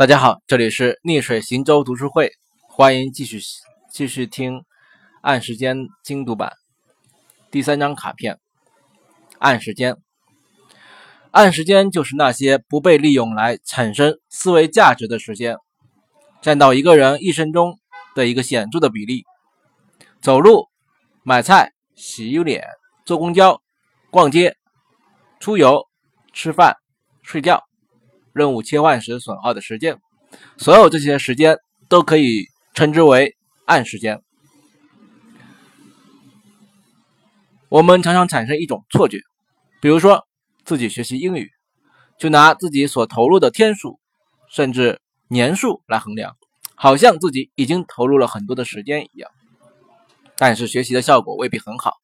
大家好，这里是逆水行舟读书会，欢迎继续继续听按时间精读版第三张卡片。按时间，按时间就是那些不被利用来产生思维价值的时间，占到一个人一生中的一个显著的比例。走路、买菜、洗脸、坐公交、逛街、出游、吃饭、睡觉。任务切换时损耗的时间，所有这些时间都可以称之为暗时间。我们常常产生一种错觉，比如说自己学习英语，就拿自己所投入的天数甚至年数来衡量，好像自己已经投入了很多的时间一样。但是学习的效果未必很好，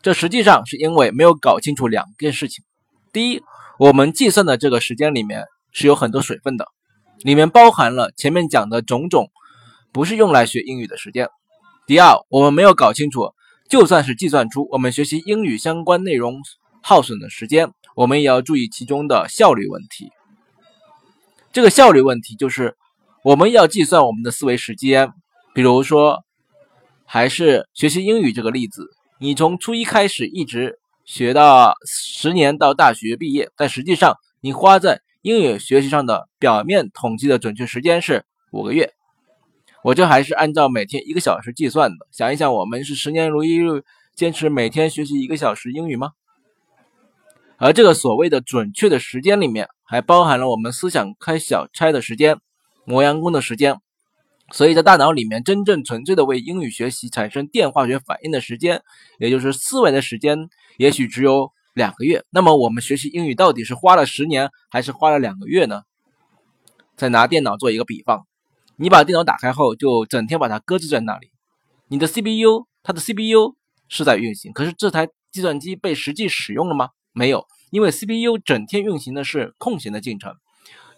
这实际上是因为没有搞清楚两件事情：第一，我们计算的这个时间里面是有很多水分的，里面包含了前面讲的种种，不是用来学英语的时间。第二，我们没有搞清楚，就算是计算出我们学习英语相关内容耗损的时间，我们也要注意其中的效率问题。这个效率问题就是我们要计算我们的思维时间。比如说，还是学习英语这个例子，你从初一开始一直。学到十年到大学毕业，但实际上你花在英语学习上的表面统计的准确时间是五个月。我这还是按照每天一个小时计算的。想一想，我们是十年如一日坚持每天学习一个小时英语吗？而这个所谓的准确的时间里面，还包含了我们思想开小差的时间、磨洋工的时间。所以在大脑里面，真正纯粹的为英语学习产生电化学反应的时间，也就是思维的时间，也许只有两个月。那么我们学习英语到底是花了十年，还是花了两个月呢？再拿电脑做一个比方，你把电脑打开后，就整天把它搁置在那里，你的 CPU 它的 CPU 是在运行，可是这台计算机被实际使用了吗？没有，因为 CPU 整天运行的是空闲的进程。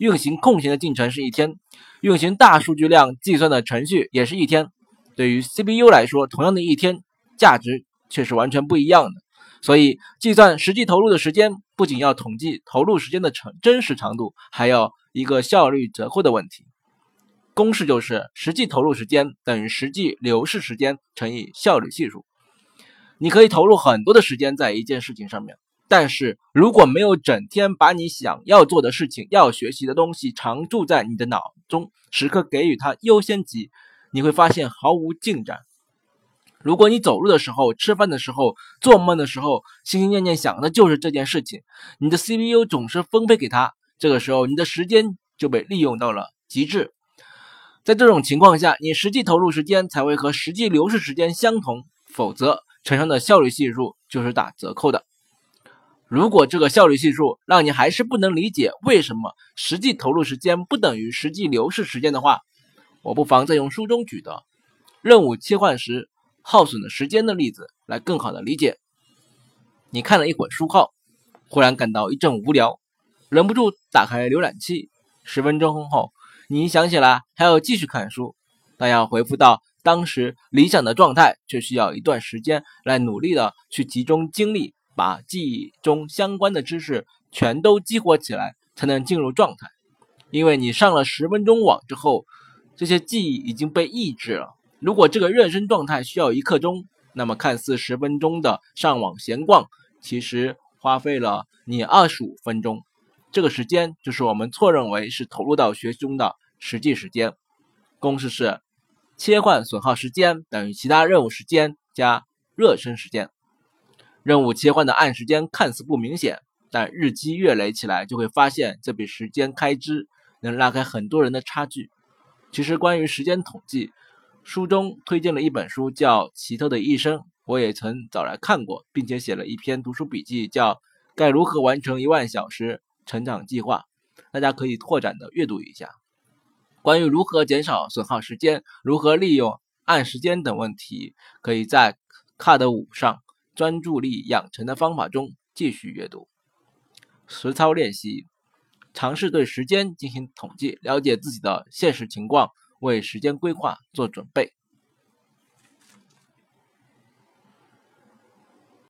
运行空闲的进程是一天，运行大数据量计算的程序也是一天。对于 CPU 来说，同样的一天价值却是完全不一样的。所以，计算实际投入的时间，不仅要统计投入时间的长真实长度，还要一个效率折扣的问题。公式就是实际投入时间等于实际流逝时间乘以效率系数。你可以投入很多的时间在一件事情上面。但是如果没有整天把你想要做的事情、要学习的东西常驻在你的脑中，时刻给予它优先级，你会发现毫无进展。如果你走路的时候、吃饭的时候、做梦的时候，心心念念想的就是这件事情，你的 CPU 总是分配给他，这个时候你的时间就被利用到了极致。在这种情况下，你实际投入时间才会和实际流逝时间相同，否则产生的效率系数就是打折扣的。如果这个效率系数让你还是不能理解为什么实际投入时间不等于实际流逝时间的话，我不妨再用书中举的任务切换时耗损的时间的例子来更好的理解。你看了一会儿书后，忽然感到一阵无聊，忍不住打开浏览器。十分钟后，你想起来还要继续看书，但要回复到当时理想的状态，却需要一段时间来努力的去集中精力。把记忆中相关的知识全都激活起来，才能进入状态。因为你上了十分钟网之后，这些记忆已经被抑制了。如果这个热身状态需要一刻钟，那么看似十分钟的上网闲逛，其实花费了你二十五分钟。这个时间就是我们错认为是投入到学习中的实际时间。公式是：切换损耗时间等于其他任务时间加热身时间。任务切换的按时间看似不明显，但日积月累起来，就会发现这笔时间开支能拉开很多人的差距。其实，关于时间统计，书中推荐了一本书叫《奇特的一生》，我也曾找来看过，并且写了一篇读书笔记，叫《该如何完成一万小时成长计划》，大家可以拓展的阅读一下。关于如何减少损耗时间、如何利用按时间等问题，可以在 Card 五上。专注力养成的方法中继续阅读，实操练习，尝试对时间进行统计，了解自己的现实情况，为时间规划做准备。